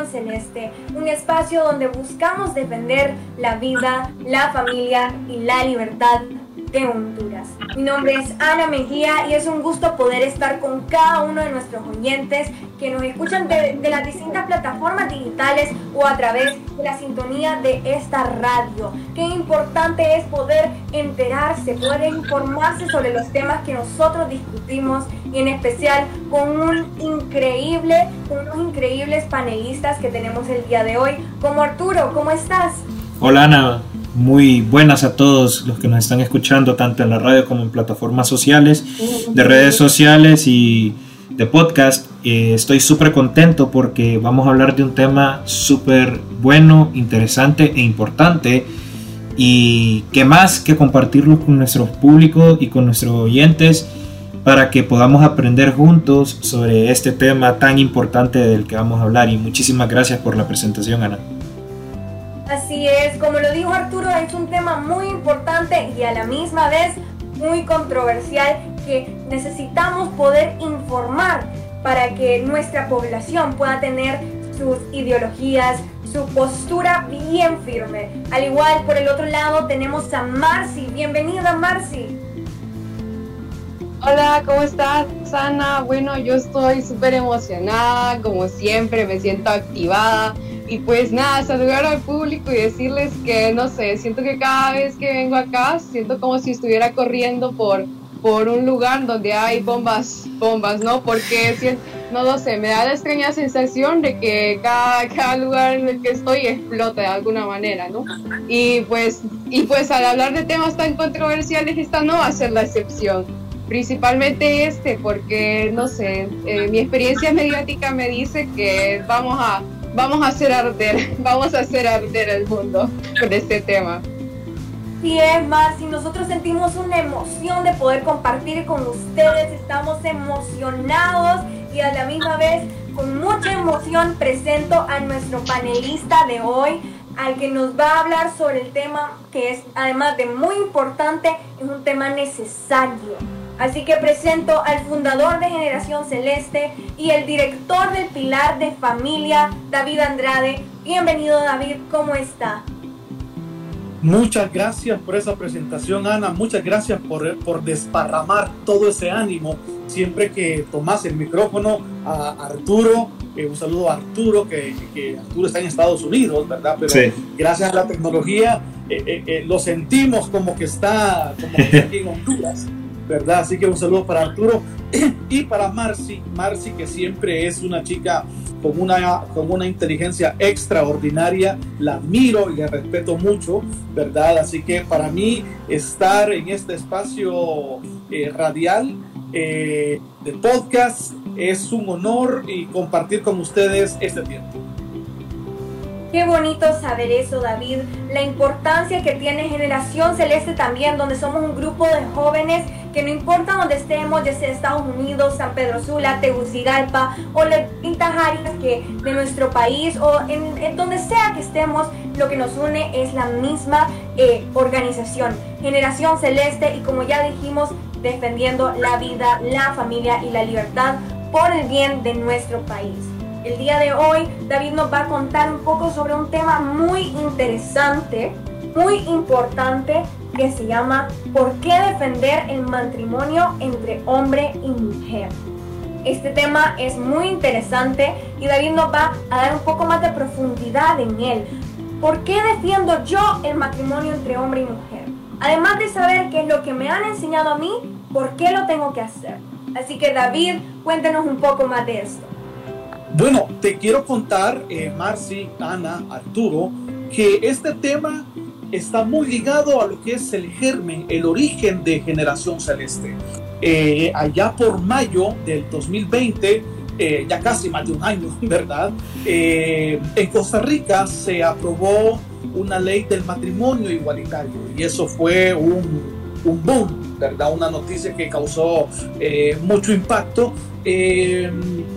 Celeste, un espacio donde buscamos defender la vida, la familia y la libertad de Honduras. Mi nombre es Ana Mejía y es un gusto poder estar con cada uno de nuestros oyentes que nos escuchan de, las distintas plataformas digitales o a través de la sintonía de esta radio. Qué importante es poder enterarse, poder informarse sobre los temas que nosotros discutimos y en especial con un increíble, unos increíbles panelistas que tenemos el día de hoy, como Arturo, ¿cómo estás? Hola Ana, muy buenas a todos los que nos están escuchando, tanto en la radio como en plataformas sociales, de redes sociales y de podcast. Eh, estoy súper contento porque vamos a hablar de un tema súper bueno, interesante e importante. Y que más que compartirlo con nuestros públicos y con nuestros oyentes para que podamos aprender juntos sobre este tema tan importante del que vamos a hablar. Y muchísimas gracias por la presentación, Ana. Así es, como lo dijo Arturo, es un tema muy importante y a la misma vez muy controversial que necesitamos poder informar para que nuestra población pueda tener sus ideologías, su postura bien firme. Al igual, por el otro lado tenemos a Marcy. Bienvenida, Marcy. Hola, ¿cómo estás, Sana? Bueno, yo estoy súper emocionada, como siempre, me siento activada y pues nada, saludar al público y decirles que, no sé, siento que cada vez que vengo acá, siento como si estuviera corriendo por, por un lugar donde hay bombas, bombas, ¿no? Porque, no lo sé, me da la extraña sensación de que cada, cada lugar en el que estoy explota de alguna manera, ¿no? Y pues, y pues al hablar de temas tan controversiales, esta no va a ser la excepción principalmente este, porque no sé, eh, mi experiencia mediática me dice que vamos a vamos a hacer arder, vamos a hacer arder el mundo con este tema. Sí, es más, si nosotros sentimos una emoción de poder compartir con ustedes, estamos emocionados y a la misma vez con mucha emoción presento a nuestro panelista de hoy, al que nos va a hablar sobre el tema que es además de muy importante, es un tema necesario Así que presento al fundador de Generación Celeste y el director del Pilar de Familia, David Andrade. Bienvenido David, ¿cómo está? Muchas gracias por esa presentación, Ana. Muchas gracias por, por desparramar todo ese ánimo siempre que tomas el micrófono a Arturo. Eh, un saludo a Arturo, que, Arturo está en Estados Unidos, ¿verdad? Pero gracias a la tecnología eh, eh, lo sentimos como que está, como que está aquí en Honduras. ¿Verdad? Así que un saludo para Arturo y para Marcy, Marcy que siempre es una chica con una, con una inteligencia extraordinaria, la admiro y la respeto mucho, ¿verdad? Así que para mí estar en este espacio eh, radial eh, de podcast es un honor y compartir con ustedes este tiempo. Qué bonito saber eso, David. La importancia que tiene Generación Celeste también, donde somos un grupo de jóvenes que no importa dónde estemos, ya sea Estados Unidos, San Pedro Sula, Tegucigalpa o las distintas áreas que de nuestro país o en, donde sea que estemos, lo que nos une es la misma eh, organización, Generación Celeste, y como ya dijimos, defendiendo la vida, la familia y la libertad por el bien de nuestro país. El día de hoy David nos va a contar un poco sobre un tema muy interesante, muy importante, que se llama ¿Por qué defender el matrimonio entre hombre y mujer? Este tema es muy interesante y David nos va a dar un poco más de profundidad en él. ¿Por qué defiendo yo el matrimonio entre hombre y mujer? Además de saber qué es lo que me han enseñado a mí, ¿por qué lo tengo que hacer? Así que David, cuéntenos un poco más de esto. Bueno, te quiero contar, eh, Marcy, Ana, Arturo, que este tema está muy ligado a lo que es el germen, el origen de Generación Celeste. Eh, allá por mayo del 2020, eh, ya casi más de un año, ¿verdad? Eh, en Costa Rica se aprobó una ley del matrimonio igualitario y eso fue un, un boom, ¿verdad? Una noticia que causó eh, mucho impacto.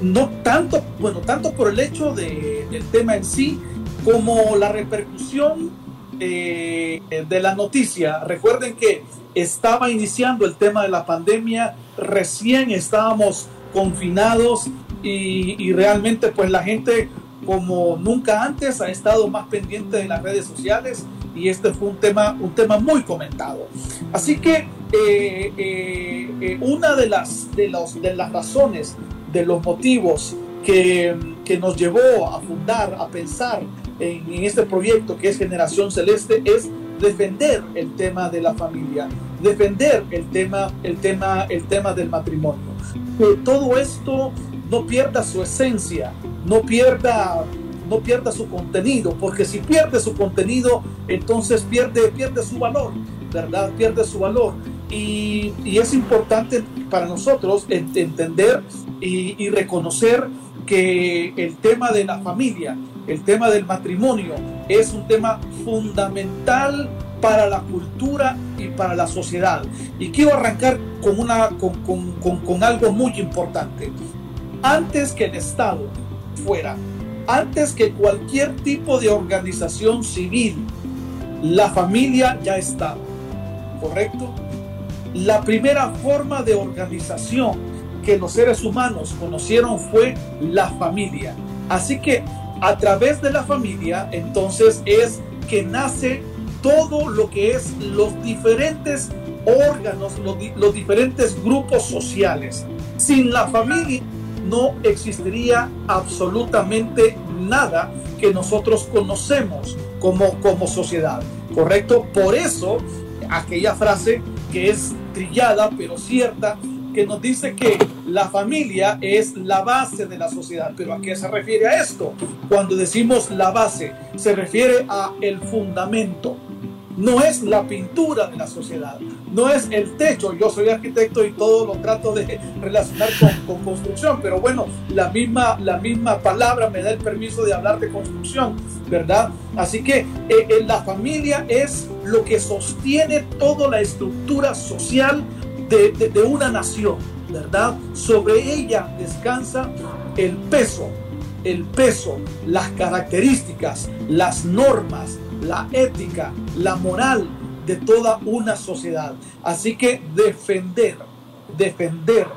no tanto, bueno, tanto por el hecho de, del tema en sí, como la repercusión de la noticia. Recuerden que estaba iniciando el tema de la pandemia, recién estábamos confinados y, realmente pues la gente como nunca antes ha estado más pendiente de las redes sociales y este fue un tema, un tema muy comentado. Así que eh, eh, eh, una de las, de, los, de las razones, de los motivos que, que, nos llevó a fundar, a pensar en, en este proyecto que es Generación Celeste es defender el tema de la familia, defender el tema, el tema, el tema del matrimonio. Que todo esto no pierda su esencia, no pierda, no pierda su contenido, porque si pierde su contenido, entonces pierde, pierde su valor, ¿verdad? Pierde su valor. Y, es importante para nosotros entender y, y reconocer que el tema de la familia, el tema del matrimonio, es un tema fundamental para la cultura y para la sociedad. Y quiero arrancar con, una, con, algo muy importante. Antes que el Estado fuera, antes que cualquier tipo de organización civil, la familia ya estaba, ¿correcto? La primera forma de organización que los seres humanos conocieron fue la familia. Así que a través de la familia, entonces es que nace todo lo que es los diferentes órganos, los, diferentes grupos sociales. Sin la familia no existiría absolutamente nada que nosotros conocemos como, como sociedad, ¿correcto? Por eso, aquella frase que es trillada pero cierta, que nos dice que la familia es la base de la sociedad. ¿Pero a qué se refiere a esto? Cuando decimos la base, se refiere a el fundamento no es la pintura de la sociedad, no es el techo. Yo soy arquitecto y todo lo trato de relacionar con, construcción, pero bueno, la misma, la misma palabra me da el permiso de hablar de construcción, ¿verdad? Así que eh, eh, la familia es lo que sostiene toda la estructura social de, una nación, ¿verdad? Sobre ella descansa el peso, el peso, las características, las normas, la ética, la moral de toda una sociedad. Así que defender, defender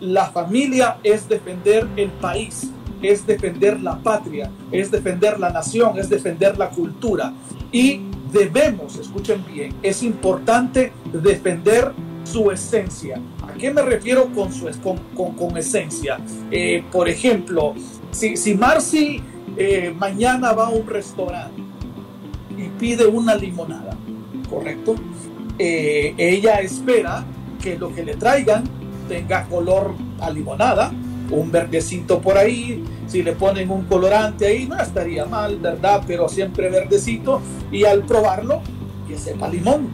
la familia es defender el país, es defender la patria, es defender la nación, es defender la cultura. Y debemos, escuchen bien, es importante defender su esencia. ¿A qué me refiero con, su, con, con, esencia? Eh, por ejemplo, si, si Marcy eh, mañana va a un restaurante y pide una limonada, ¿correcto? Eh, ella espera que lo que le traigan tenga color a limonada, un verdecito por ahí, si le ponen un colorante ahí no estaría mal, ¿verdad? Pero siempre verdecito y al probarlo que sepa limón,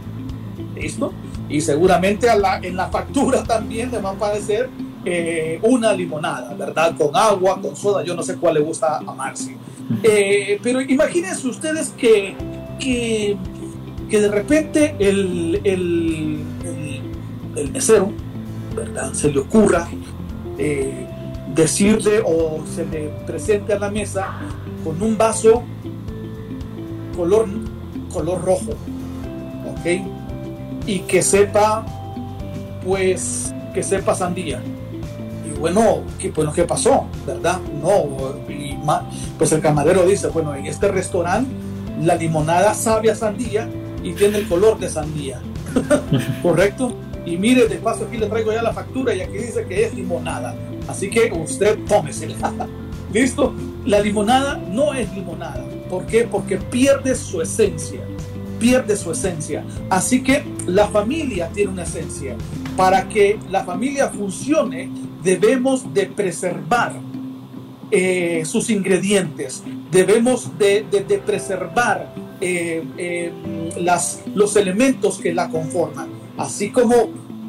¿listo? Y seguramente en la factura también le va a aparecer eh, una limonada, ¿verdad? Con agua, con soda, yo no sé cuál le gusta a Marcy. Eh, pero imagínense ustedes que que, de repente el, el, el, mesero, ¿verdad? Se le ocurra eh, decirle o se le presente a la mesa con un vaso color, color rojo, ¿ok? Y que sepa, pues, que sepa sandía. Y bueno, ¿qué, bueno, ¿qué pasó? ¿Verdad? No, pues el camarero dice, bueno, en este restaurante la limonada sabe a sandía y tiene el color de sandía. ¿Correcto? Y mire, de paso aquí le traigo ya la factura y aquí dice que es limonada. Así que usted tómesela. ¿Listo? La limonada no es limonada. ¿Por qué? Porque pierde su esencia. Pierde su esencia. Así que la familia tiene una esencia. Para que la familia funcione, debemos de preservar eh, sus ingredientes, debemos de, preservar eh, eh, las, los elementos que la conforman, así como,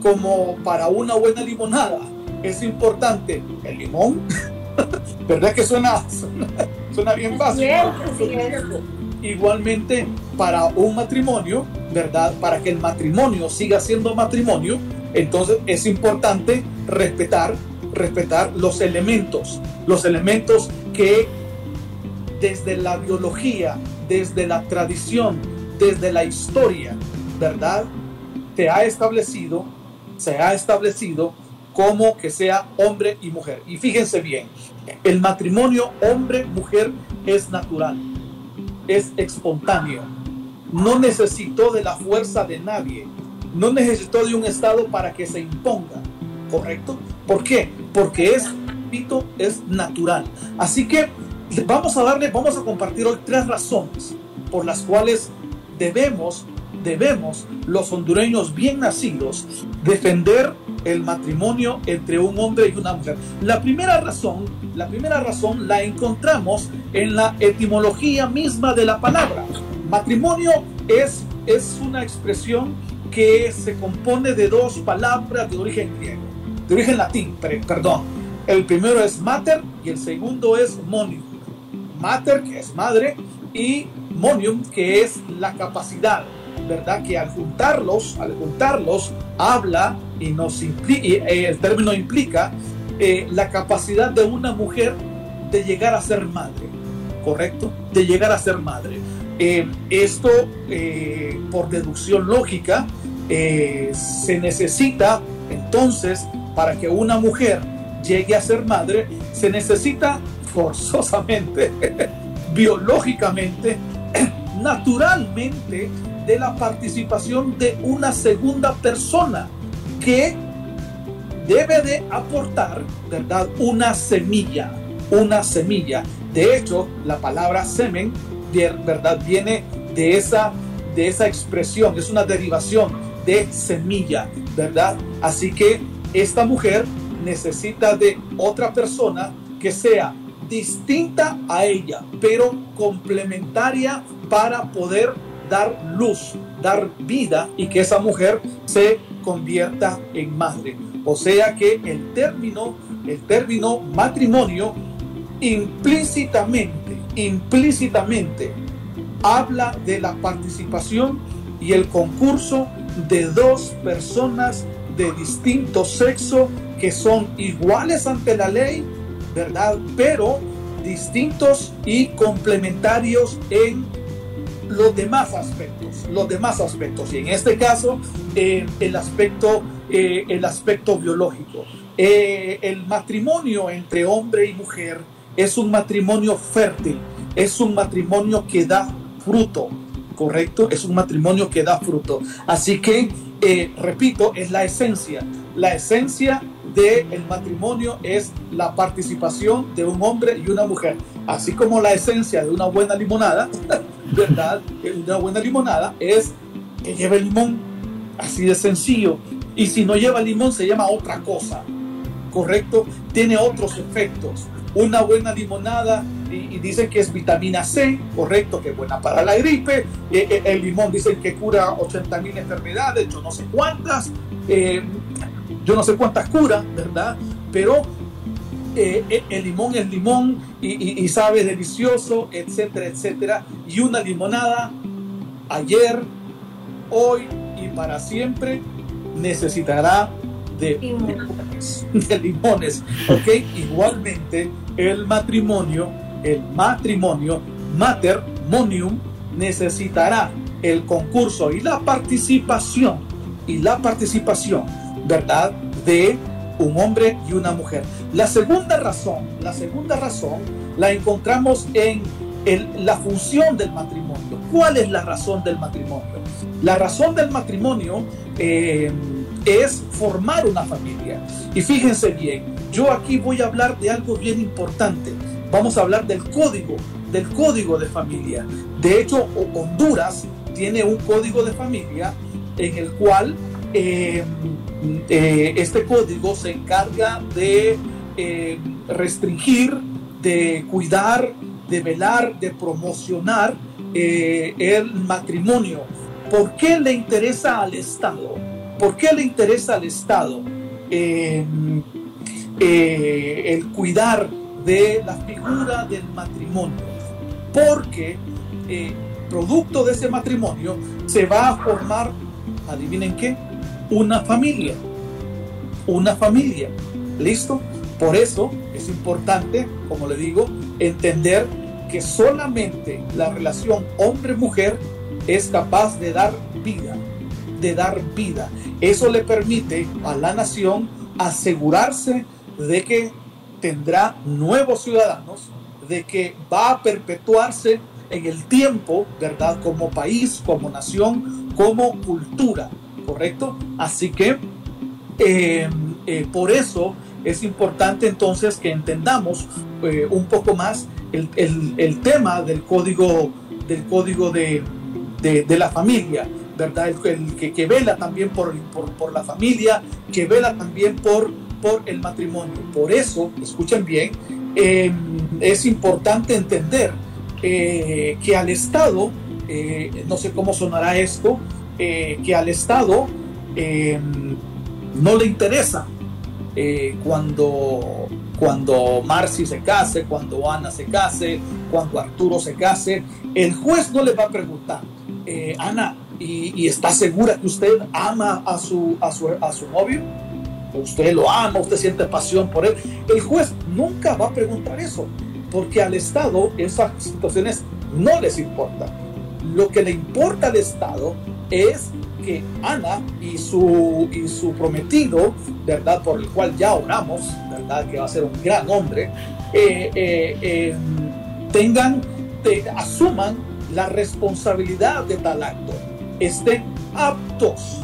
como para una buena limonada es importante el limón, ¿Verdad que suena, suena, bien fácil? Igualmente, para un matrimonio, ¿verdad? Para que el matrimonio siga siendo matrimonio, entonces es importante respetar, respetar los elementos, los elementos que desde la biología, desde la tradición, desde la historia, ¿verdad? Te ha establecido, se ha establecido como que sea hombre y mujer. Y fíjense bien, el matrimonio hombre-mujer es natural, es espontáneo, no necesitó de la fuerza de nadie, no necesitó de un Estado para que se imponga, ¿correcto? ¿Por qué? Porque es, es natural. Así que vamos a darle, vamos a compartir hoy tres razones por las cuales debemos, debemos los hondureños bien nacidos defender el matrimonio entre un hombre y una mujer. La primera razón, la primera razón la encontramos en la etimología misma de la palabra. Matrimonio es, es una expresión que se compone de dos palabras de origen griego, de origen latín, perdón. El primero es mater y el segundo es monium. Mater, que es madre, y monium, que es la capacidad, ¿verdad? Que al juntarlos, al juntarlos, habla y nos implica, eh, el término implica eh, la capacidad de una mujer de llegar a ser madre, ¿correcto? De llegar a ser madre. Eh, esto, por deducción lógica, se necesita entonces para que una mujer llegue a ser madre, se necesita forzosamente, biológicamente, naturalmente, de la participación de una segunda persona que debe de aportar, ¿verdad? Una semilla, una semilla. De hecho, la palabra semen, ¿verdad? Viene de esa, de esa expresión, es una derivación de semilla, ¿verdad? Así que esta mujer necesita de otra persona que sea distinta a ella, pero complementaria para poder dar luz, dar vida y que esa mujer se convierta en madre. O sea que el término, el término matrimonio implícitamente, implícitamente habla de la participación y el concurso de dos personas de distinto sexo que son iguales ante la ley, ¿verdad? Pero distintos y complementarios en los demás aspectos, los demás aspectos. Y en este caso, eh, el, aspecto, eh, el aspecto biológico. Eh, el matrimonio entre hombre y mujer es un matrimonio fértil, es un matrimonio que da fruto, ¿correcto? Es un matrimonio que da fruto. Así que, repito, es la esencia. La esencia del matrimonio es la participación de un hombre y una mujer. Así como la esencia de una buena limonada ¿verdad? Una buena limonada es que lleve limón, así de sencillo. Y si no lleva limón se llama otra cosa, ¿correcto? Tiene otros efectos. Una buena limonada, y, dicen que es vitamina C, correcto, que es buena para la gripe. Eh, eh, el limón dicen que cura 80 mil enfermedades, yo no sé cuántas, eh, yo no sé cuántas cura, ¿verdad? Pero el limón es limón y, sabe delicioso, etcétera, etcétera. Y una limonada ayer, hoy y para siempre necesitará de limones, de limones, ¿ok? Igualmente el matrimonio, el matrimonio, matrimonium, necesitará el concurso y la participación, y la participación, ¿verdad? De un hombre y una mujer. La segunda razón, la segunda razón la encontramos en la función del matrimonio. ¿Cuál es la razón del matrimonio? La razón del matrimonio eh, es formar una familia. Y fíjense bien, yo aquí voy a hablar de algo bien importante. Vamos a hablar del código, del código de familia. De hecho, Honduras tiene un código de familia en el cual eh, eh, este código se encarga de eh, restringir, de cuidar, de velar, de promocionar el matrimonio. ¿Por qué le interesa al Estado? ¿Por qué le interesa al Estado el cuidar de la figura del matrimonio, porque eh, producto de ese matrimonio se va a formar, adivinen qué, una familia, una familia, ¿listo? Por eso es importante, como le digo, entender que solamente la relación hombre-mujer es capaz de dar vida, de dar vida. Eso le permite a la nación asegurarse de que tendrá nuevos ciudadanos, de que va a perpetuarse en el tiempo, ¿verdad? Como país, como nación, como cultura, ¿correcto? Así que eh, eh, por eso es importante entonces que entendamos eh, un poco más el, tema del código, del código de, la familia, ¿verdad? El, que, que, vela también por, por, la familia, que vela también por, por el matrimonio. Por eso, escuchen bien, em, es importante entender eh, que al Estado, eh, no sé cómo sonará esto, que al Estado no le interesa eh, cuando, cuando Marcy se case, cuando Ana se case, cuando Arturo se case, el juez no le va a preguntar, eh, Ana, ¿y, está segura que usted ama a su, a su, a su novio? ¿Usted lo ama? ¿Usted siente pasión por él? El juez nunca va a preguntar eso, porque al Estado esas situaciones no les importan. Lo que le importa al Estado es que Ana y su, y su prometido, ¿verdad? Por el cual ya oramos, ¿verdad? Que va a ser un gran hombre, eh, eh, em, tengan, asuman la responsabilidad de tal acto, estén aptos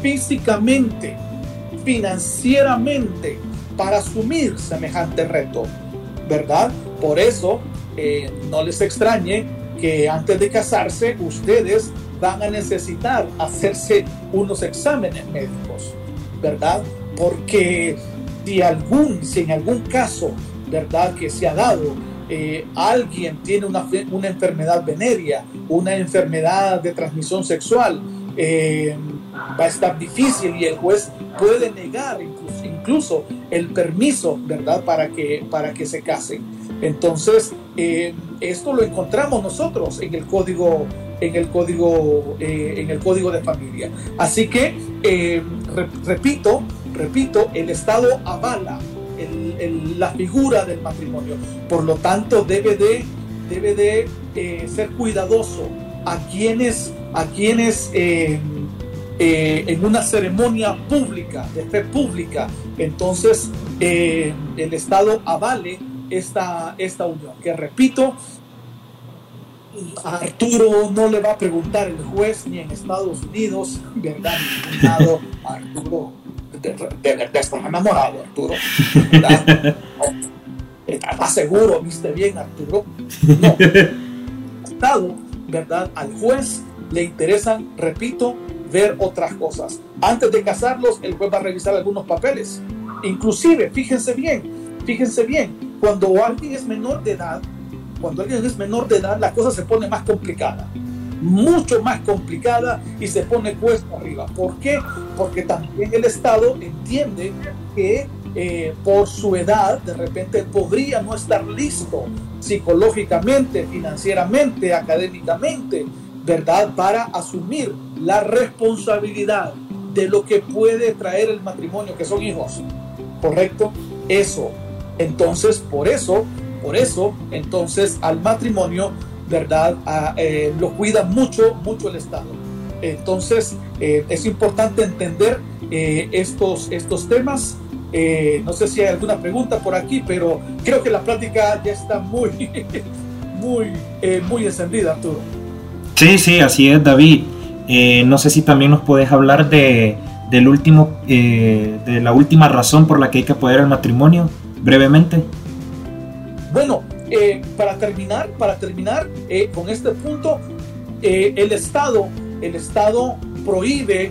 físicamente, financieramente, para asumir semejante reto, ¿verdad? Por eso, eh, no les extrañe que antes de casarse ustedes van a necesitar hacerse unos exámenes médicos, ¿verdad? Porque si, algún, si en algún caso, ¿verdad? Que se ha dado, eh, alguien tiene una, una, enfermedad venérea, una enfermedad de transmisión sexual, eh, va a estar difícil y el juez puede negar incluso, el permiso, ¿verdad? Para que, para que se casen. Entonces, eh, esto lo encontramos nosotros en el código en el código, en el código de familia. Así que, repito, repito, el Estado avala la figura del matrimonio. Por lo tanto, debe de, debe de eh, ser cuidadoso a quienes, a quienes en una ceremonia pública, de fe pública, entonces el Estado avale esta, esta unión. Que repito, Arturo no le va a preguntar el juez ni en Estados Unidos, ¿verdad? lado, Arturo, estás enamorado, Arturo. ¿Estás seguro? ¿Viste bien, Arturo? No. Estado, ¿verdad? Al juez le interesan, repito, ver otras cosas. Antes de casarlos, el juez va a revisar algunos papeles. Inclusive, fíjense bien, fíjense bien, cuando alguien es menor de edad, cuando alguien es menor de edad, la cosa se pone más complicada. Mucho más complicada y se pone cuesta arriba. ¿Por qué? Porque también el Estado entiende que eh, por su edad de repente podría no estar listo psicológicamente, financieramente, académicamente, ¿verdad? Para asumir la responsabilidad de lo que puede traer el matrimonio, que son hijos. ¿Correcto? Eso. Entonces, por eso por eso, entonces, al matrimonio, ¿verdad? Eh, lo cuida mucho, mucho el Estado. Entonces, eh, es importante entender eh, estos, estos temas. no sé si hay alguna pregunta por aquí, pero creo que la plática ya está muy, muy, muy encendida, Arturo. Sí, sí, así es, David. no sé si también nos puedes hablar de, del último, de la última razón por la que hay que apoyar el matrimonio, brevemente. Bueno, eh, para terminar, para terminar eh, con este punto, eh, el Estado, el Estado prohíbe,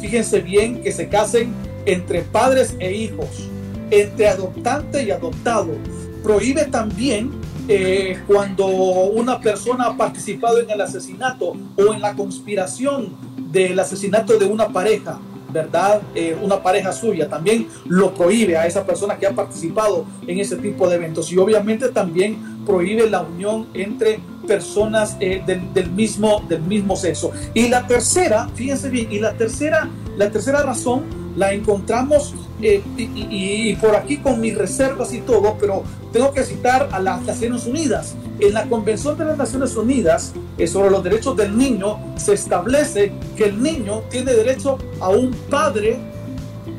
fíjense bien, que se casen entre padres e hijos, entre adoptante y adoptado. Prohíbe también cuando una persona ha participado en el asesinato o en la conspiración del asesinato de una pareja. ¿Verdad? Eh, una pareja suya, también lo prohíbe a esa persona que ha participado en ese tipo de eventos y obviamente también prohíbe la unión entre personas eh, del, mismo, del mismo sexo. Y la tercera, fíjense bien, y la tercera, la tercera razón la encontramos eh, y, por aquí con mis reservas y todo, pero tengo que citar a las Naciones Unidas. En la Convención de las Naciones Unidas eh, sobre los derechos del niño se establece que el niño tiene derecho a un padre,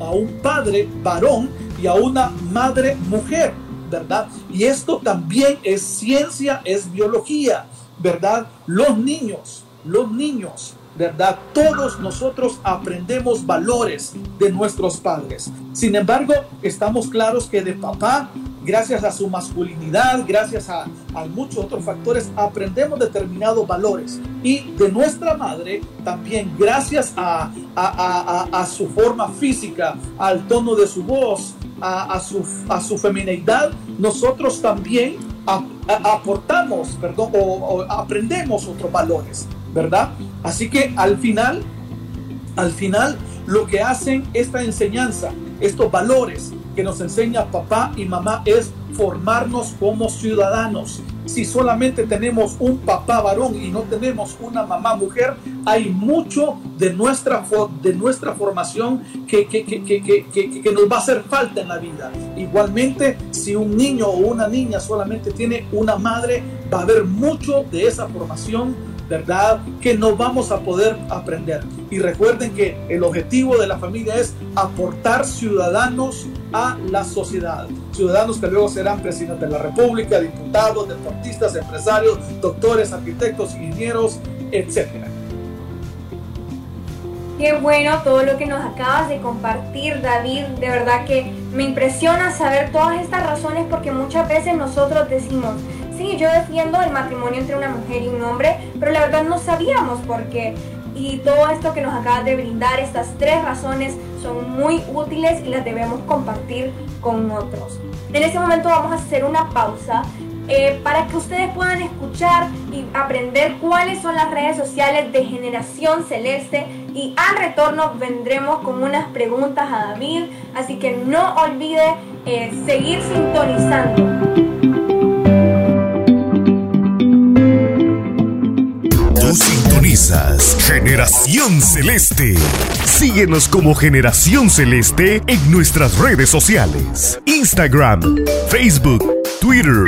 a un padre varón y a una madre mujer, ¿verdad? Y esto también es ciencia, es biología, ¿verdad? Los niños, los niños ¿verdad? Todos nosotros aprendemos valores de nuestros padres. Sin embargo, estamos claros que de papá, gracias a su masculinidad, gracias a, muchos otros factores, aprendemos determinados valores. Y de nuestra madre, también gracias a, su forma física, al tono de su voz, a, su, a su femineidad, nosotros también aportamos, perdón, o aprendemos otros valores. ¿Verdad? Así que al final, al final, lo que hacen esta enseñanza, estos valores que nos enseña papá y mamá es formarnos como ciudadanos. Si solamente tenemos un papá varón y no tenemos una mamá mujer, hay mucho de nuestra, de nuestra formación que, que, que, que, nos va a hacer falta en la vida. Igualmente, si un niño o una niña solamente tiene una madre, va a haber mucho de esa formación ¿verdad? Que no vamos a poder aprender. Y recuerden que el objetivo de la familia es aportar ciudadanos a la sociedad. Ciudadanos que luego serán presidentes de la República, diputados, deportistas, empresarios, doctores, arquitectos, ingenieros, etcétera. Qué bueno todo lo que nos acabas de compartir, David. De verdad que me impresiona saber todas estas razones porque muchas veces nosotros decimos, sí, yo defiendo el matrimonio entre una mujer y un hombre, pero la verdad no sabíamos por qué. Y todo esto que nos acabas de brindar, estas tres razones, son muy útiles y las debemos compartir con otros. En este momento vamos a hacer una pausa eh, para que ustedes puedan escuchar y aprender cuáles son las redes sociales de Generación Celeste y al retorno vendremos con unas preguntas a David, así que no olvide eh, seguir sintonizando. Generación Celeste. Síguenos como Generación Celeste en nuestras redes sociales. Instagram, Facebook, Twitter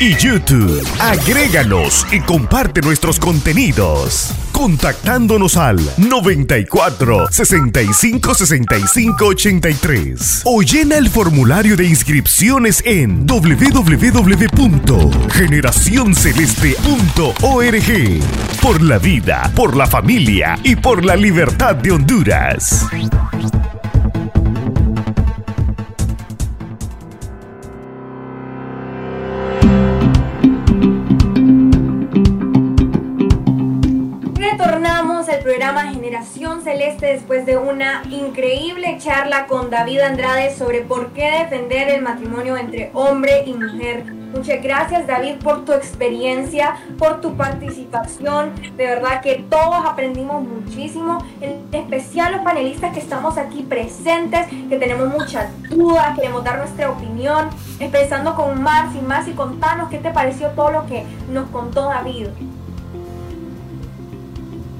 y YouTube. Agréganos y comparte nuestros contenidos. Contactándonos al 94 65 65 83 o llena el formulario de inscripciones en www.generacionceleste.org. Por la vida, por la familia y por la libertad de Honduras. Generación Celeste después de una increíble charla con David Andrade sobre por qué defender el matrimonio entre hombre y mujer. Muchas gracias David por tu experiencia, por tu participación. De verdad que todos aprendimos muchísimo, en especial los panelistas que estamos aquí presentes, que tenemos muchas dudas, queremos dar nuestra opinión, empezando con Marci. Marci, contanos qué te pareció todo lo que nos contó David.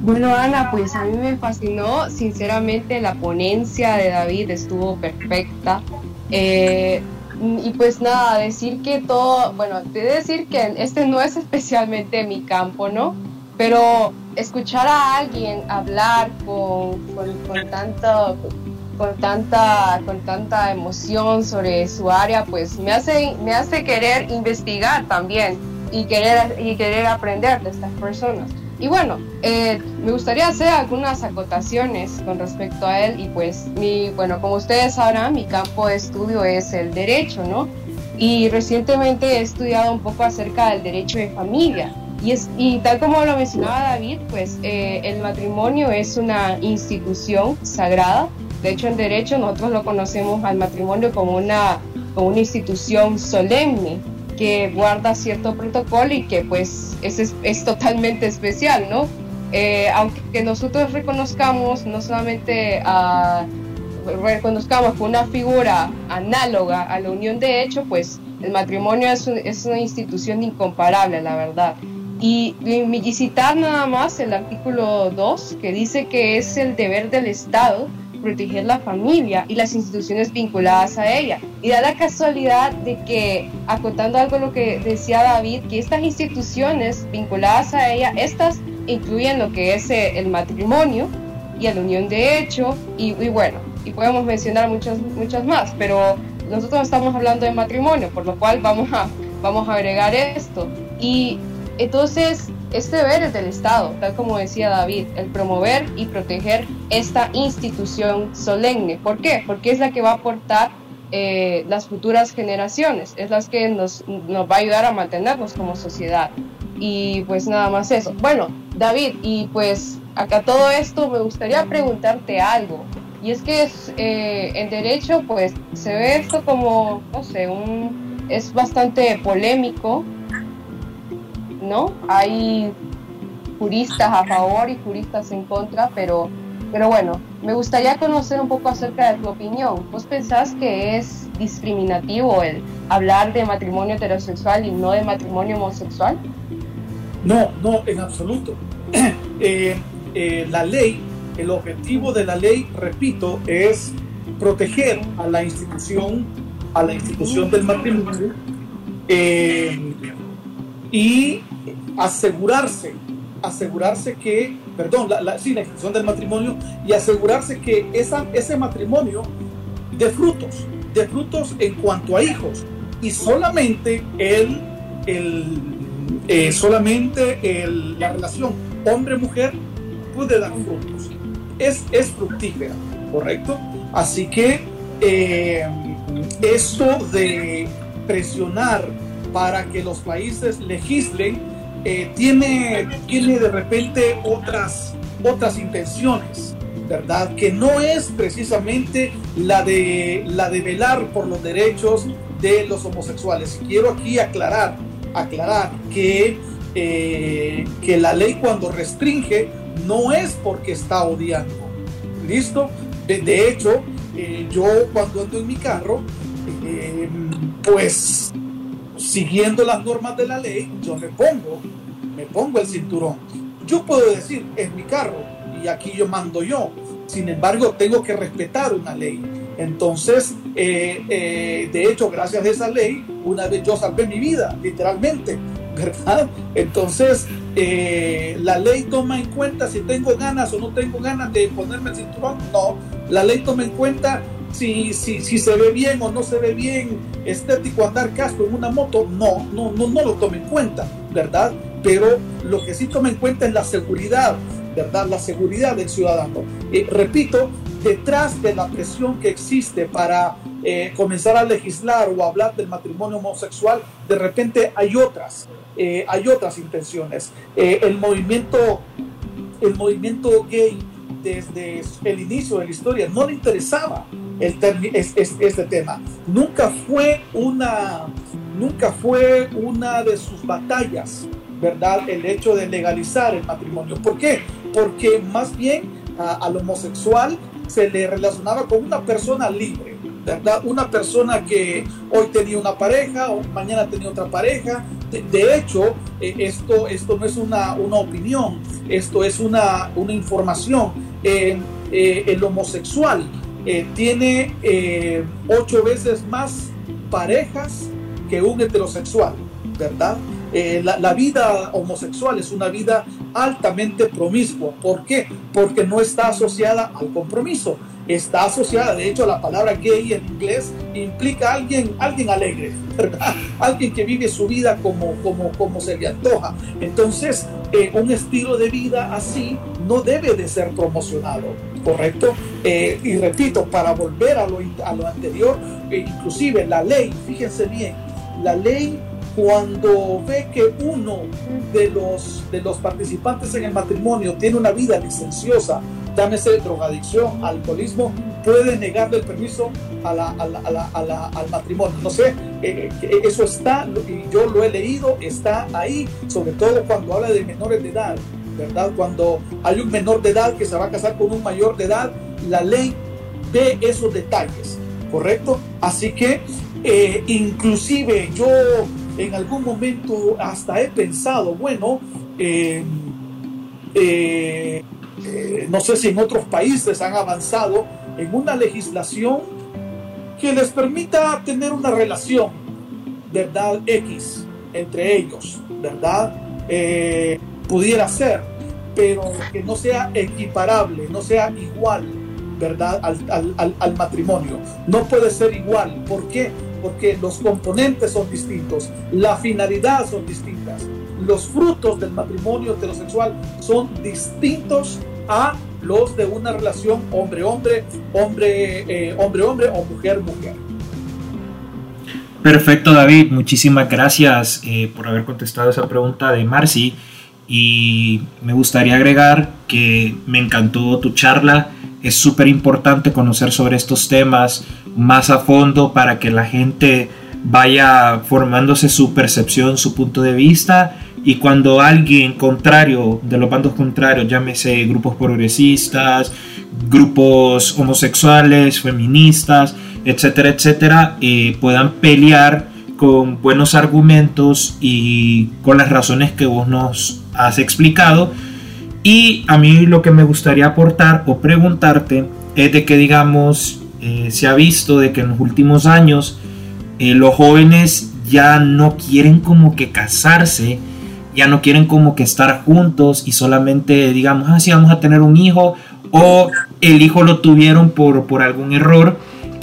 Bueno, Ana, pues a mí me fascinó, sinceramente la ponencia de David estuvo perfecta. Eh, y pues nada, decir que todo, bueno, de decir que este no es especialmente mi campo, ¿no? Pero escuchar a alguien hablar con, con, tanto, con, tanta, con tanta emoción sobre su área, pues me hace, me hace querer investigar también y querer, y querer aprender de estas personas. Y bueno, eh, me gustaría hacer algunas acotaciones con respecto a él y pues mi, bueno, como ustedes sabrán, mi campo de estudio es el derecho, ¿no? Y recientemente he estudiado un poco acerca del derecho de familia. Y, es, y tal como lo mencionaba David, pues eh, el matrimonio es una institución sagrada. De hecho, en derecho nosotros lo conocemos al matrimonio como una, como una institución solemne que guarda cierto protocolo y que pues es, es totalmente especial, ¿no? eh, aunque nosotros reconozcamos no solamente reconozcamos una figura análoga a la unión de hecho, pues el matrimonio es, es una institución incomparable, la verdad. Y, y, citar nada más el artículo 2, que dice que es el deber del Estado proteger la familia y las instituciones vinculadas a ella. Y da la casualidad de que, acotando algo lo que decía David, que estas instituciones vinculadas a ella, estas incluyen lo que es eh, el matrimonio y la unión de hecho, y, y bueno, y podemos mencionar muchas, muchas más, pero nosotros estamos hablando de matrimonio, por lo cual vamos a, vamos a agregar esto. Y entonces, este deber es del Estado, tal como decía David, el promover y proteger esta institución solemne. ¿Por qué? Porque es la que va a aportar eh, las futuras generaciones, es la que nos, nos va a ayudar a mantenernos como sociedad. Y pues nada más eso. Bueno, David, y pues acá todo esto me gustaría preguntarte algo. Y es que es, eh, en derecho pues se ve esto como, no sé, un, es bastante polémico, ¿no? Hay juristas a favor y juristas en contra, pero, pero bueno, me gustaría conocer un poco acerca de tu opinión. ¿Vos pensás que es discriminativo el hablar de matrimonio heterosexual y no de matrimonio homosexual? No, no, en absoluto. Eh, eh, la ley el objetivo de la ley, repito, es proteger a la institución, a la institución del matrimonio eh, y asegurarse, asegurarse que, perdón, la, sí, la del matrimonio y asegurarse que esa, ese matrimonio de frutos, de frutos en cuanto a hijos y solamente el, el eh, solamente el, la relación hombre-mujer puede dar frutos es, es fructífera, ¿correcto? Así que eh, esto de presionar para que los países legislen eh, tiene, tiene de repente otras, otras intenciones, ¿verdad? Que no es precisamente la de, la de velar por los derechos de los homosexuales. Quiero aquí aclarar, aclarar que, eh, que la ley cuando restringe no es porque está odiando. ¿Listo? De, hecho, eh, yo cuando ando en mi carro, pues siguiendo las normas de la ley, yo me pongo, me pongo el cinturón. Yo puedo decir, es mi carro y aquí yo mando yo. Sin embargo, tengo que respetar una ley. Entonces, eh, de hecho, gracias a esa ley, una vez yo salvé mi vida, literalmente, ¿verdad? Entonces, eh, la ley toma en cuenta si tengo ganas o no tengo ganas de ponerme el cinturón. No, la ley toma en cuenta si, si, si se ve bien o no se ve bien estético andar casco en una moto. No, no, no, no lo toma en cuenta, ¿verdad? Pero lo que sí toma en cuenta es la seguridad, ¿verdad? La seguridad del ciudadano. y repito, detrás de la presión que existe para eh, comenzar a legislar o hablar del matrimonio homosexual, de repente hay otras, eh, hay otras intenciones. Eh, el movimiento, el movimiento gay desde el inicio de la historia no le interesaba este tema. Nunca fue una, nunca fue una de sus batallas, ¿verdad? El hecho de legalizar el matrimonio. ¿Por qué? Porque más bien al homosexual se le relacionaba con una persona libre, ¿verdad? Una persona que hoy tenía una pareja, o mañana tenía otra pareja. De, hecho, eh, esto, esto no es una, una opinión, esto es una, una información. Eh, el homosexual eh, tiene ocho veces más parejas que un heterosexual, ¿verdad? la, la, vida homosexual es una vida altamente promiscua. ¿Por qué? Porque no está asociada al compromiso. Está asociada, de hecho, la palabra gay en inglés implica alguien, alguien alegre, ¿verdad? Alguien que vive su vida como, como, como se le antoja. Entonces, eh, un estilo de vida así no debe de ser promocionado, ¿correcto? Eh, y repito, para volver a lo, a anterior, eh, inclusive la ley, fíjense bien, la ley cuando ve que uno de los, de los participantes en el matrimonio tiene una vida licenciosa, llámese drogadicción, alcoholismo, puede negarle el permiso al matrimonio. No sé, eh, eso está, yo lo he leído, está ahí, sobre todo cuando habla de menores de edad. ¿Verdad? Cuando hay un menor de edad que se va a casar con un mayor de edad, la ley ve esos detalles, ¿correcto? Así que eh, inclusive yo en algún momento hasta he pensado, bueno, eh, no sé si en otros países han avanzado en una legislación que les permita tener una relación, ¿verdad? X entre ellos, ¿verdad? Eh, pudiera ser, pero que no sea equiparable, no sea igual, ¿verdad? Al, matrimonio. No puede ser igual. ¿Por qué? Porque los componentes son distintos, la finalidad son distintas, los frutos del matrimonio heterosexual son distintos a los de una relación hombre-hombre, hombre-hombre eh, hombre, o mujer-mujer. Perfecto, David. Muchísimas gracias eh, por haber contestado esa pregunta de Marcy. Y me gustaría agregar que me encantó tu charla. Es súper importante conocer sobre estos temas más a fondo para que la gente vaya formándose su percepción, su punto de vista y cuando alguien contrario, de los bandos contrarios, llámese grupos progresistas, grupos homosexuales, feministas, etcétera, etcétera, eh, puedan pelear con buenos argumentos y con las razones que vos nos has explicado. Y a mí lo que me gustaría aportar o preguntarte es de que, digamos, eh, se ha visto de que en los últimos años eh, los jóvenes ya no quieren como que casarse, ya no quieren como que estar juntos y solamente digamos, ah, vamos a tener un hijo o el hijo lo tuvieron por, por algún error.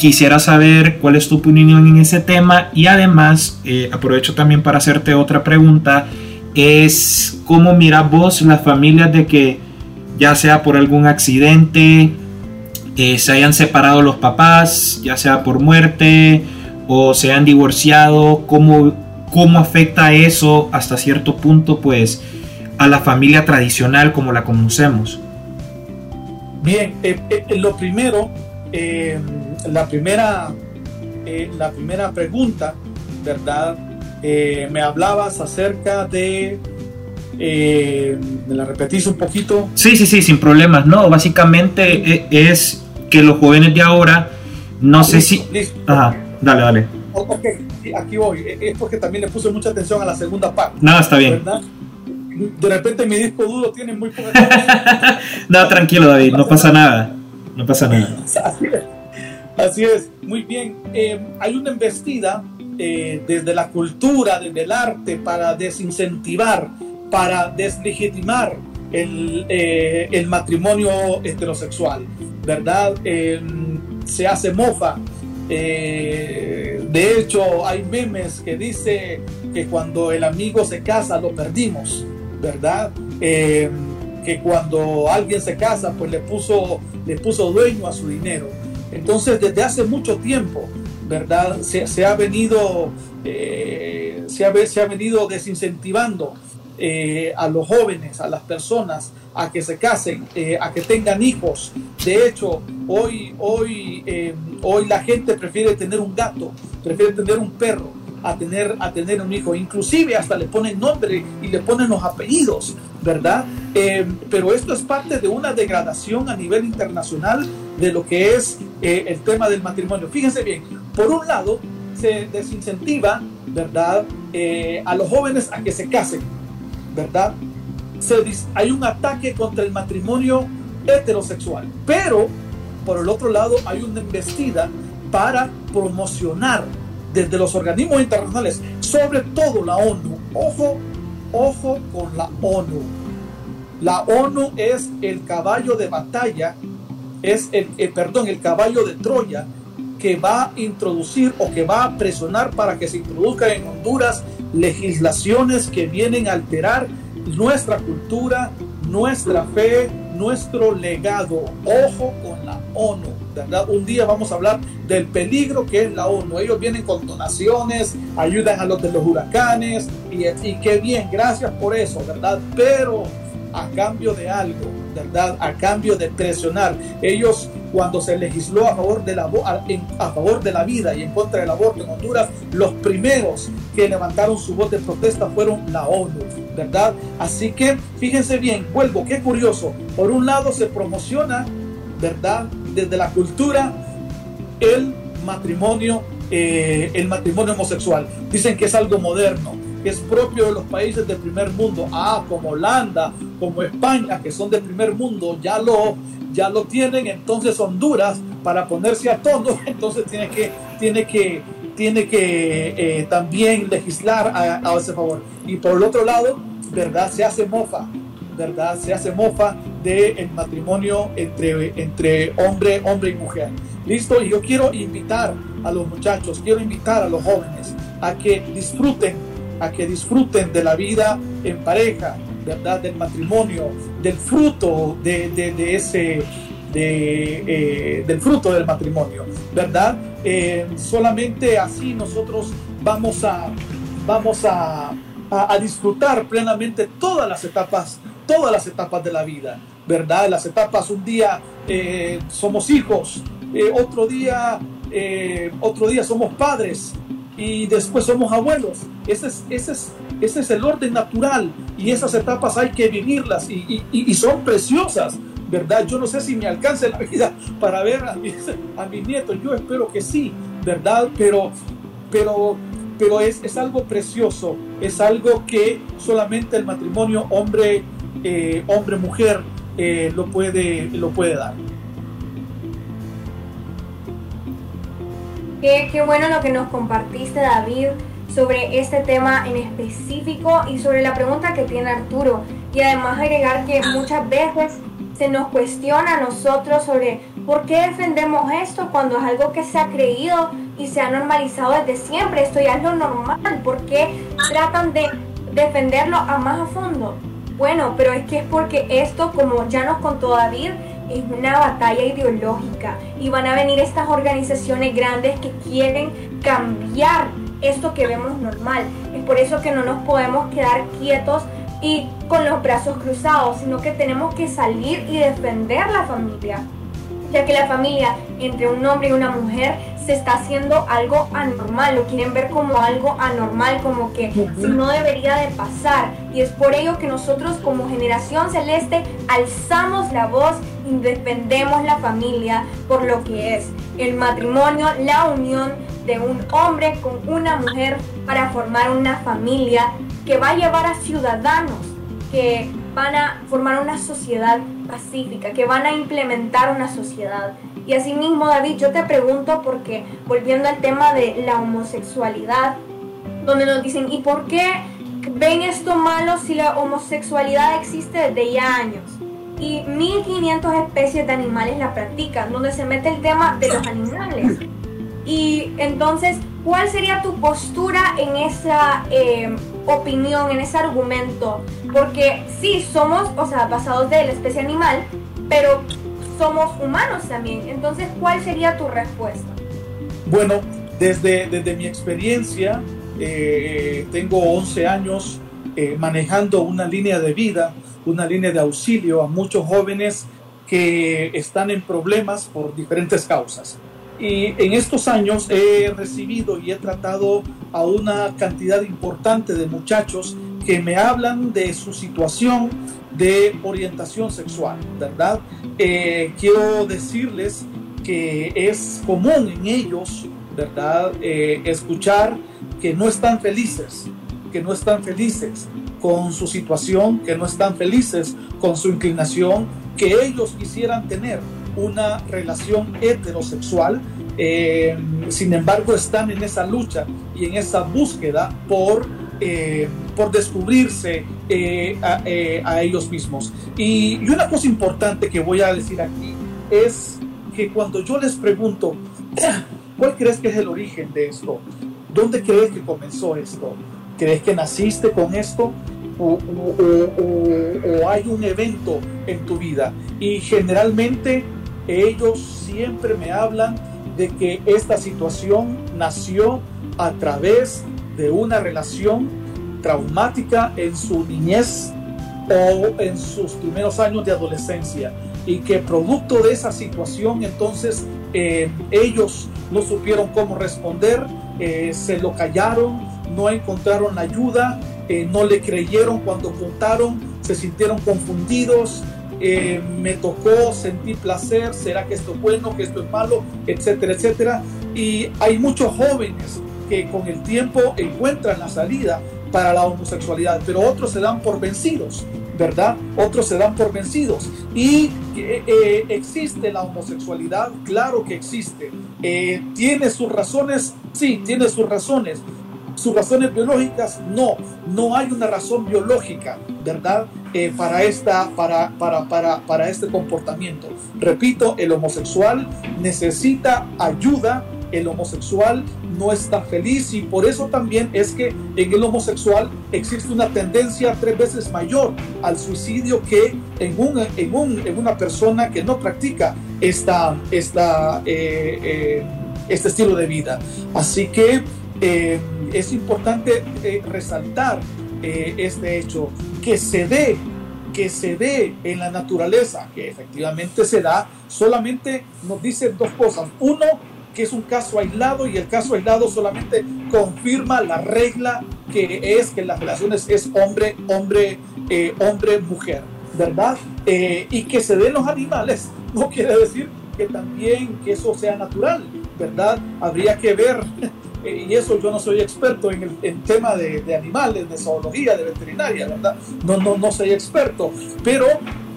Quisiera saber cuál es tu opinión en ese tema y además eh, aprovecho también para hacerte otra pregunta. Es cómo mira vos las familias de que ya sea por algún accidente, eh, se hayan separado los papás, ya sea por muerte o se han divorciado, cómo, cómo afecta eso hasta cierto punto pues a la familia tradicional como la conocemos. Bien, eh, lo primero, la primera, la primera pregunta, ¿verdad? me hablabas acerca de, ¿me la repetís un poquito? Sí, sí, sí, sin problemas, ¿no? Básicamente es que los jóvenes de ahora, no sé si... Ajá, dale, dale. Ok, aquí voy. Es porque también le puse mucha atención a la segunda parte. Nada, está bien. ¿verdad? de repente mi disco duro tiene muy poca No, tranquilo David, no pasa nada. No pasa nada. Así es, muy bien. Eh, hay una embestida eh, desde la cultura, desde el arte, para desincentivar, para deslegitimar el, eh, el matrimonio heterosexual, ¿verdad? se hace mofa. de hecho, hay memes que dice que cuando el amigo se casa lo perdimos. ¿verdad? Eh, que cuando alguien se casa, pues le puso, le puso dueño a su dinero. Entonces, desde hace mucho tiempo, ¿verdad? Se, ha venido, eh, se, ha, venido desincentivando eh, a los jóvenes, a las personas, a que se casen, a que tengan hijos. De hecho, hoy, hoy, hoy la gente prefiere tener un gato, prefiere tener un perro, a tener, a tener un hijo. Inclusive hasta le ponen nombre y le ponen los apellidos, ¿verdad? Eh, pero esto es parte de una degradación a nivel internacional de lo que es eh, el tema del matrimonio. Fíjense bien, por un lado se desincentiva, ¿verdad? Eh, a los jóvenes a que se casen, ¿verdad? Se, hay un ataque contra el matrimonio heterosexual, pero por el otro lado hay una embestida para promocionar desde los organismos internacionales, sobre todo la ONU. Ojo, ojo con la ONU. La ONU es el caballo de batalla, es el, eh, perdón, el caballo de Troya que va a introducir o que va a presionar para que se introduzca en Honduras legislaciones que vienen a alterar nuestra cultura, nuestra fe, nuestro legado. Ojo con la ONU, ¿verdad? Un día vamos a hablar del peligro que es la ONU. Ellos vienen con donaciones, ayudan a los de los huracanes y, y qué bien, gracias por eso, ¿verdad? Pero a cambio de algo, ¿verdad? A cambio de presionar. Ellos, cuando se legisló a favor, de la, a, favor de la vida y en contra del aborto en Honduras, los primeros que levantaron su voz de protesta fueron la ONU, ¿verdad? Así que fíjense bien, vuelvo, qué curioso. Por un lado se promociona, ¿verdad? Desde la cultura el matrimonio, eh, el matrimonio homosexual. Dicen que es algo moderno, que es propio de los países del primer mundo. Ah, como Holanda, como España, que son del primer mundo, ya lo, ya lo tienen. Entonces Honduras, para ponerse a tono, entonces tiene que, tiene que, tiene que eh, también legislar a, a ese favor. Y por el otro lado, ¿verdad? Se hace mofa ¿verdad? Se hace mofa del el matrimonio entre, entre hombre, hombre y mujer. Listo, y yo quiero invitar a los muchachos, quiero invitar a los jóvenes a que disfruten, a que disfruten de la vida en pareja, ¿verdad? Del matrimonio, del fruto de, de, ese, de, eh, del fruto del matrimonio, ¿verdad? Eh, solamente así nosotros vamos a, vamos a, a, disfrutar plenamente todas las etapas todas las etapas de la vida, ¿verdad? Las etapas, un día eh, somos hijos, otro, día, otro día somos padres y después somos abuelos. Ese es, ese es, ese es el orden natural y esas etapas hay que vivirlas y, y, son preciosas. ¿Verdad? Yo no sé si me alcance la vida para ver a mis, a mis nietos. Yo espero que sí, ¿verdad? Pero, pero pero es, es, algo precioso, es algo que solamente el matrimonio hombre eh, hombre-mujer eh, lo, puede, lo puede dar. Qué, qué bueno lo que nos compartiste, David, sobre este tema en específico y sobre la pregunta que tiene Arturo. Y además agregar que muchas veces se nos cuestiona a nosotros sobre por qué defendemos esto cuando es algo que se ha creído y se ha normalizado desde siempre. Esto ya es lo normal. ¿Por qué tratan de defenderlo a más a fondo? Bueno, pero es que es porque esto, como ya nos contó David, es una batalla ideológica y van a venir estas organizaciones grandes que quieren cambiar esto que vemos normal. Es por eso que no nos podemos quedar quietos y con los brazos cruzados, sino que tenemos que salir y defender la familia, ya que la familia entre un hombre y una mujer se está haciendo algo anormal, lo quieren ver como algo anormal, como que si no debería de pasar. Y es por ello que nosotros como generación celeste alzamos la voz y defendemos la familia por lo que es el matrimonio, la unión de un hombre con una mujer para formar una familia que va a llevar a ciudadanos que van a formar una sociedad pacífica, que van a implementar una sociedad y asimismo, David, yo te pregunto porque, volviendo al tema de la homosexualidad, donde nos dicen, ¿y por qué ven esto malo si la homosexualidad existe desde ya años? Y 1500 especies de animales la practican, donde se mete el tema de los animales. Y entonces, ¿cuál sería tu postura en esa eh, opinión, en ese argumento? Porque sí, somos, o sea, basados de la especie animal, pero somos humanos también. Entonces, ¿cuál sería tu respuesta? Bueno, desde, desde mi experiencia, eh, tengo 11 años eh, manejando una línea de vida, una línea de auxilio a muchos jóvenes que están en problemas por diferentes causas. Y en estos años he recibido y he tratado a una cantidad importante de muchachos que me hablan de su situación de orientación sexual, ¿verdad? Eh, quiero decirles que es común en ellos, ¿verdad? Eh, escuchar que no están felices, que no están felices con su situación, que no están felices con su inclinación, que ellos quisieran tener una relación heterosexual, eh, sin embargo están en esa lucha y en esa búsqueda por eh, por descubrirse eh, a, ellos mismos. Y, una cosa importante que voy a decir aquí es que cuando yo les pregunto, ¿cuál crees que es el origen de esto? ¿Dónde crees que comenzó esto? ¿Crees que naciste con esto? O, o, hay un evento en tu vida. Y generalmente ellos siempre me hablan de que esta situación nació a través de una relación traumática en su niñez o en sus primeros años de adolescencia. Y que producto de esa situación entonces eh, ellos no supieron cómo responder, eh, se lo callaron, no encontraron ayuda, eh, no le creyeron cuando contaron, se sintieron confundidos, eh, me tocó sentir placer, será que esto es bueno, que esto es malo, etcétera, etcétera. Y hay muchos jóvenes que con el tiempo encuentran la salida para la homosexualidad, pero otros se dan por vencidos, ¿verdad? Otros se dan por vencidos. Y eh, eh, existe la homosexualidad, claro que existe. ¿Tiene sus razones? Sí, tiene sus razones. ¿Sus razones biológicas? No, no hay una razón biológica, ¿verdad? Eh, para, esta, para, para, para, para este comportamiento. Repito, el homosexual necesita ayuda, el homosexual no está feliz y por eso también es que en el homosexual existe una tendencia tres veces mayor al suicidio que en, un, en, un, en una persona que no practica esta, esta, eh, eh, este estilo de vida. Así que es importante eh, resaltar eh, este hecho, que se dé, que se dé en la naturaleza, que efectivamente se da, solamente nos dice dos cosas. Uno, que es un caso aislado y el caso aislado solamente confirma la regla que es que las relaciones es hombre, hombre, eh, hombre, mujer, ¿verdad? y que se den los animales no quiere decir que también que eso sea natural, ¿verdad? Habría que ver y eso yo no soy experto en el tema de, de, animales, de zoología, de veterinaria, ¿verdad? No, no, no soy experto, pero,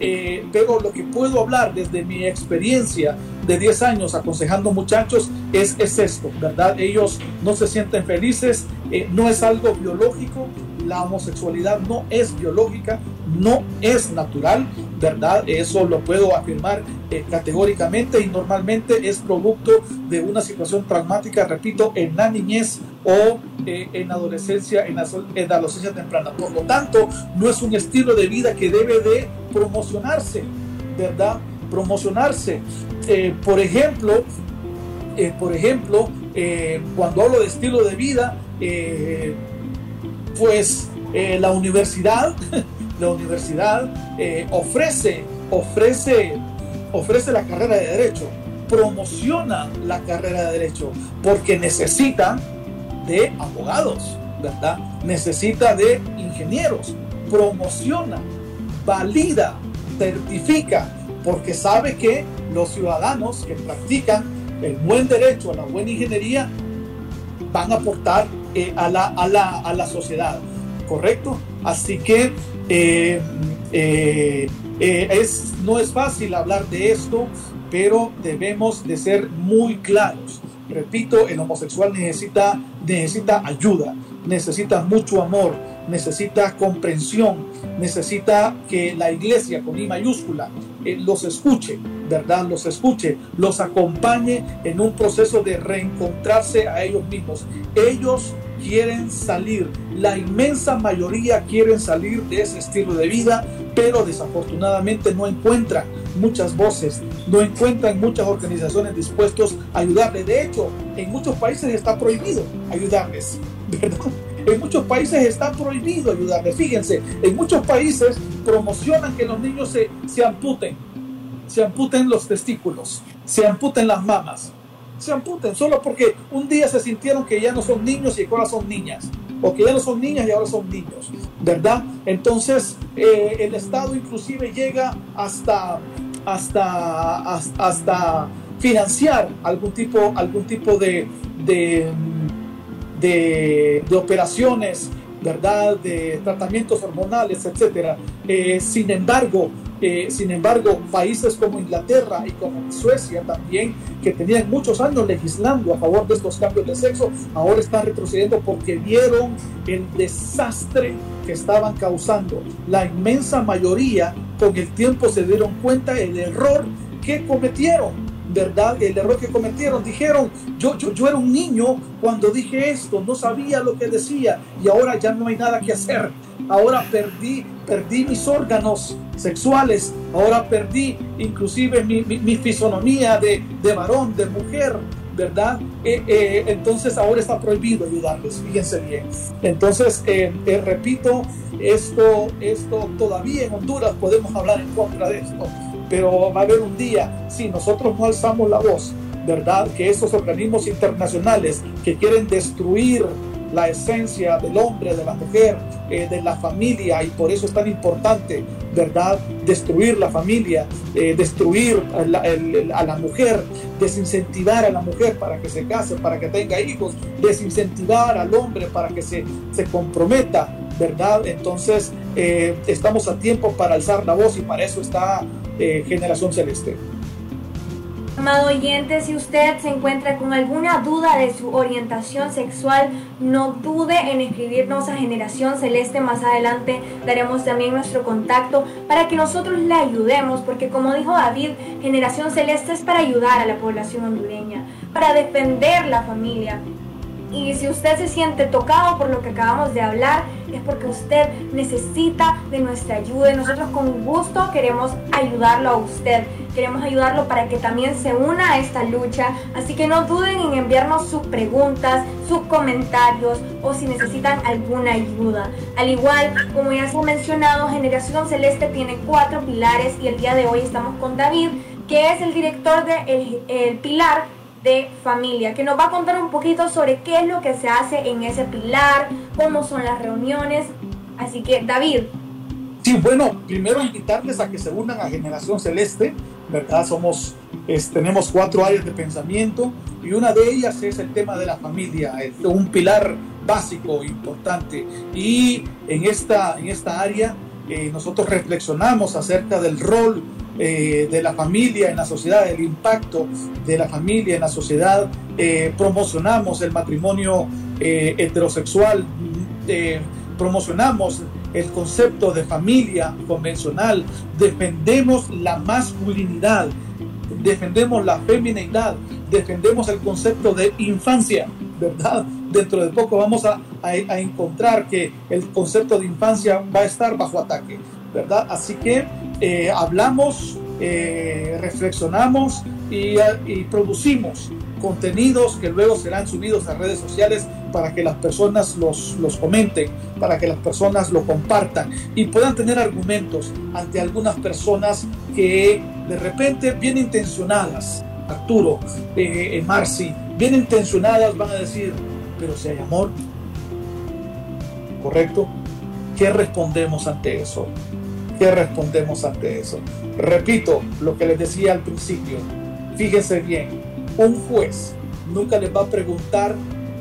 eh, pero lo que puedo hablar desde mi experiencia de 10 años aconsejando muchachos es, es esto, ¿verdad? Ellos no se sienten felices, eh, no es algo biológico, la homosexualidad no es biológica, no es natural, ¿verdad? Eso lo puedo afirmar eh, categóricamente y normalmente es producto de una situación traumática, repito, en la niñez o eh, en adolescencia, en la, en adolescencia temprana. Por lo tanto, no es un estilo de vida que debe de promocionarse, ¿verdad? Promocionarse. Eh, por ejemplo, por ejemplo, cuando hablo de estilo de vida, pues la universidad la universidad eh, ofrece, ofrece, ofrece la carrera de derecho, promociona la carrera de derecho, porque necesita de abogados, ¿verdad? Necesita de ingenieros, promociona, valida, certifica, porque sabe que los ciudadanos que practican el buen derecho, la buena ingeniería, van a aportar eh, a, la, a, la, a la sociedad, ¿correcto? Así que eh, eh, es, no es fácil hablar de esto, pero debemos de ser muy claros. Repito, el homosexual necesita, necesita ayuda, necesita mucho amor, necesita comprensión, necesita que la iglesia con I mayúscula los escuche, ¿verdad? Los escuche, los acompañe en un proceso de reencontrarse a ellos mismos. Ellos quieren salir, la inmensa mayoría quieren salir de ese estilo de vida, pero desafortunadamente no encuentran muchas voces, no encuentran muchas organizaciones dispuestos a ayudarles. De hecho, en muchos países está prohibido ayudarles, ¿verdad? En muchos países está prohibido ayudarles. Fíjense, en muchos países promocionan que los niños se, se amputen, se amputen los testículos, se amputen las mamas se amputen solo porque un día se sintieron que ya no son niños y ahora son niñas, o que ya no son niñas y ahora son niños, ¿verdad? Entonces eh, el Estado inclusive llega hasta, hasta, hasta, financiar algún tipo, algún tipo de, de, de, operaciones, ¿verdad? De tratamientos hormonales, etcétera. Eh, sin embargo, eh, sin embargo, países como Inglaterra y como Suecia también, que tenían muchos años legislando a favor de estos cambios de sexo, ahora están retrocediendo porque vieron el desastre que estaban causando. La inmensa mayoría con el tiempo se dieron cuenta del error que cometieron. ¿verdad? El error que cometieron. Dijeron, yo, yo, yo era un niño cuando dije esto, no sabía lo que decía y ahora ya no hay nada que hacer. Ahora perdí perdí mis órganos sexuales, ahora perdí inclusive mi, mi, fisonomía de, de, varón, de mujer, ¿verdad? Eh, eh, entonces ahora está prohibido ayudarles, fíjense bien. Entonces, eh, repito, esto, esto todavía en Honduras podemos hablar en contra de esto, pero va a haber un día, si nosotros no alzamos la voz, ¿verdad? Que esos organismos internacionales que quieren destruir la esencia del hombre, de la mujer, eh, de la familia, y por eso es tan importante, ¿verdad? Destruir la familia, eh, destruir a la, mujer, desincentivar a la mujer para que se case, para que tenga hijos, desincentivar al hombre para que se, se comprometa, ¿verdad? Entonces, eh, estamos a tiempo para alzar la voz y para eso está Generación Celeste. Amado oyente, si usted se encuentra con alguna duda de su orientación sexual, no dude en escribirnos a Generación Celeste. Más adelante daremos también nuestro contacto para que nosotros le ayudemos, porque como dijo David, Generación Celeste es para ayudar a la población hondureña, para defender la familia, y si usted se siente tocado por lo que acabamos de hablar, es porque usted necesita de nuestra ayuda y nosotros con gusto queremos ayudarlo a usted. Queremos ayudarlo para que también se una a esta lucha. Así que no duden en enviarnos sus preguntas, sus comentarios o si necesitan alguna ayuda. Al igual, como ya se ha mencionado, Generación Celeste tiene cuatro pilares y el día de hoy estamos con David, que es el director del de el pilar familia, que nos va a contar un poquito sobre qué es lo que se hace en ese pilar, cómo son las reuniones. Así que, David. Sí, bueno, primero invitarles a que se unan a Generación Celeste, ¿verdad? Somos, tenemos cuatro áreas de pensamiento y una de ellas es el tema de la familia, un pilar básico, importante. Y en esta, en esta área eh, nosotros reflexionamos acerca del rol eh, de la familia en la sociedad, el impacto de la familia en la sociedad. Eh, promocionamos el matrimonio eh, heterosexual, promocionamos el concepto de familia convencional, defendemos la masculinidad, defendemos la feminidad, defendemos el concepto de infancia, ¿verdad? Dentro de poco vamos a, a encontrar que el concepto de infancia va a estar bajo ataque. Así que eh, hablamos, eh, reflexionamos y, producimos contenidos que luego serán subidos a redes sociales para que las personas los, los comenten, para que las personas lo compartan y puedan tener argumentos ante algunas personas que de repente bien intencionadas, Arturo, eh, Marci, bien intencionadas van a decir, pero si hay amor, ¿correcto? ¿Qué respondemos ante eso? ¿Qué respondemos ante eso? Repito lo que les decía al principio. Fíjense bien, un juez nunca le va a preguntar,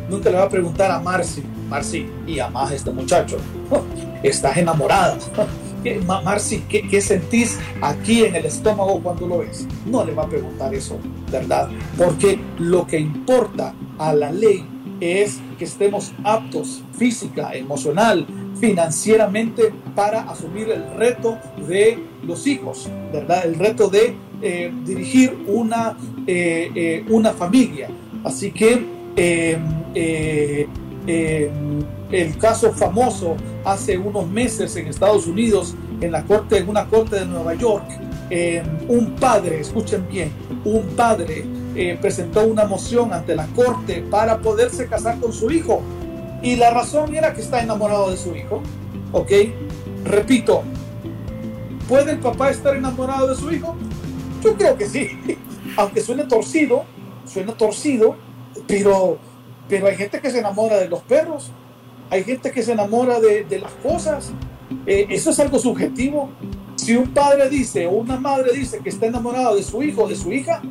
nunca le va a preguntar a Marci, Marci, y más este muchacho, estás enamorada. Marci, ¿qué, ¿qué, sentís aquí en el estómago cuando lo ves? No le va a preguntar eso, ¿verdad? Porque lo que importa a la ley es que estemos aptos física, emocional, financieramente para asumir el reto de los hijos, ¿verdad? El reto de eh, dirigir una, eh, eh, una familia. Así que el caso famoso hace unos meses en Estados Unidos, en la corte, en una corte de Nueva York, un padre, escuchen bien, un padre presentó una moción ante la corte para poderse casar con su hijo y la razón era que está enamorado de su hijo. ¿Ok? Repito, ¿puede el papá estar enamorado de su hijo? Yo creo que sí. Aunque suene torcido, suena torcido, pero, pero hay gente que se enamora de los perros, hay gente que se enamora de, las cosas. Eh, eso es algo subjetivo. Si un padre dice o una madre dice que está enamorado de su hijo o de su hija,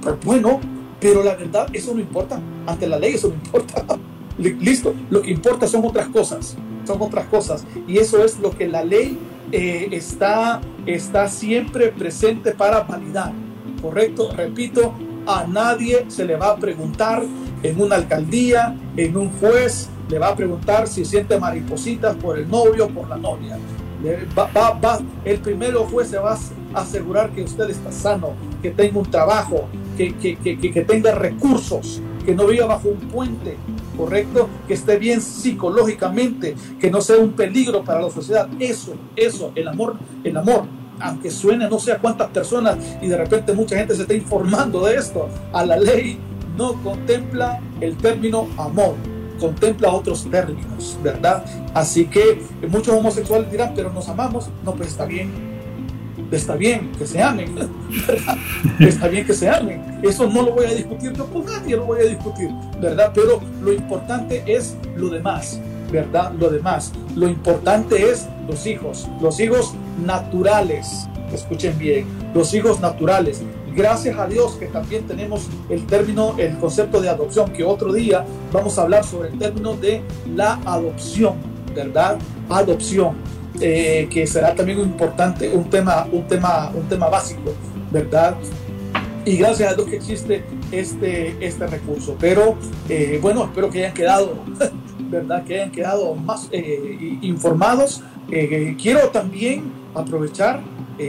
pues bueno, pero la verdad, eso no importa. Ante la ley, eso no importa. Listo, lo que importa son otras cosas, son otras cosas. Y eso es lo que la ley eh, está, está siempre presente para validar. ¿Correcto? Repito, a nadie se le va a preguntar en una alcaldía, en un juez, le va a preguntar si siente maripositas por el novio o por la novia. El primero juez se va a asegurar que usted está sano, que tenga un trabajo, que, que, que tenga recursos, que no viva bajo un puente, ¿correcto? Que esté bien psicológicamente, que no sea un peligro para la sociedad. Eso, eso, el amor, el amor, aunque suene no sé a cuántas personas y de repente mucha gente se está informando de esto, a la ley no contempla el término amor, contempla otros términos, ¿verdad? Así que muchos homosexuales dirán, pero nos amamos, no, pues está bien, está bien que se amen, está bien que se amen. Eso no lo voy a discutir yo con nadie, lo voy a discutir, ¿verdad? Pero lo importante es lo demás, ¿verdad? Lo demás. Lo importante es los hijos, los hijos naturales. Escuchen bien, los hijos naturales. Gracias a Dios que también tenemos el término, el concepto de adopción, que otro día vamos a hablar sobre el término de la adopción, ¿verdad? Adopción, eh, que será también importante, un tema, un tema, un tema básico, ¿verdad? Y gracias a Dios que existe este, este recurso. Pero eh, bueno, espero que hayan quedado, ¿verdad? Que hayan quedado más eh, informados. quiero también aprovechar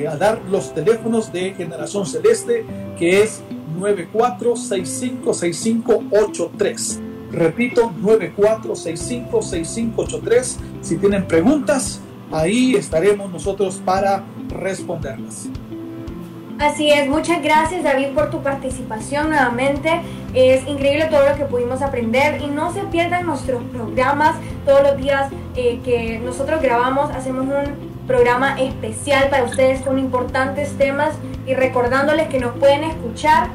a dar los teléfonos de Generación Celeste, que es 94656583. Repito, 94656583. Si tienen preguntas, ahí estaremos nosotros para responderlas. Así es, muchas gracias David por tu participación nuevamente. Es increíble todo lo que pudimos aprender y no se pierdan nuestros programas todos los días eh, que nosotros grabamos. Hacemos un programa especial para ustedes con importantes temas y recordándoles que nos pueden escuchar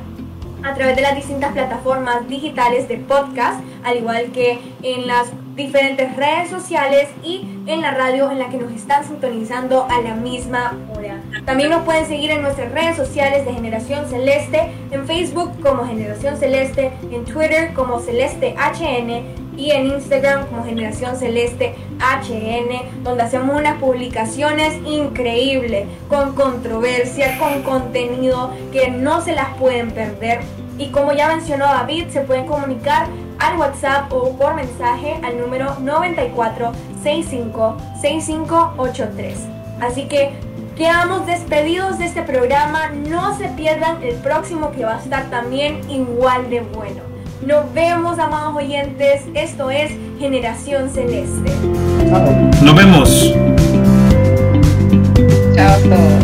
a través de las distintas plataformas digitales de podcast, al igual que en las diferentes redes sociales y en la radio en la que nos están sintonizando a la misma hora. También nos pueden seguir en nuestras redes sociales de Generación Celeste, en Facebook como Generación Celeste, en Twitter como Celeste HN y en Instagram como Generación Celeste HN, donde hacemos unas publicaciones increíbles, con controversia, con contenido que no se las pueden perder. Y como ya mencionó David, se pueden comunicar al WhatsApp o por mensaje al número 94656583. Así que quedamos despedidos de este programa. No se pierdan el próximo que va a estar también igual de bueno. Nos vemos, amados oyentes. Esto es Generación Celeste. Nos vemos. Chao a todos.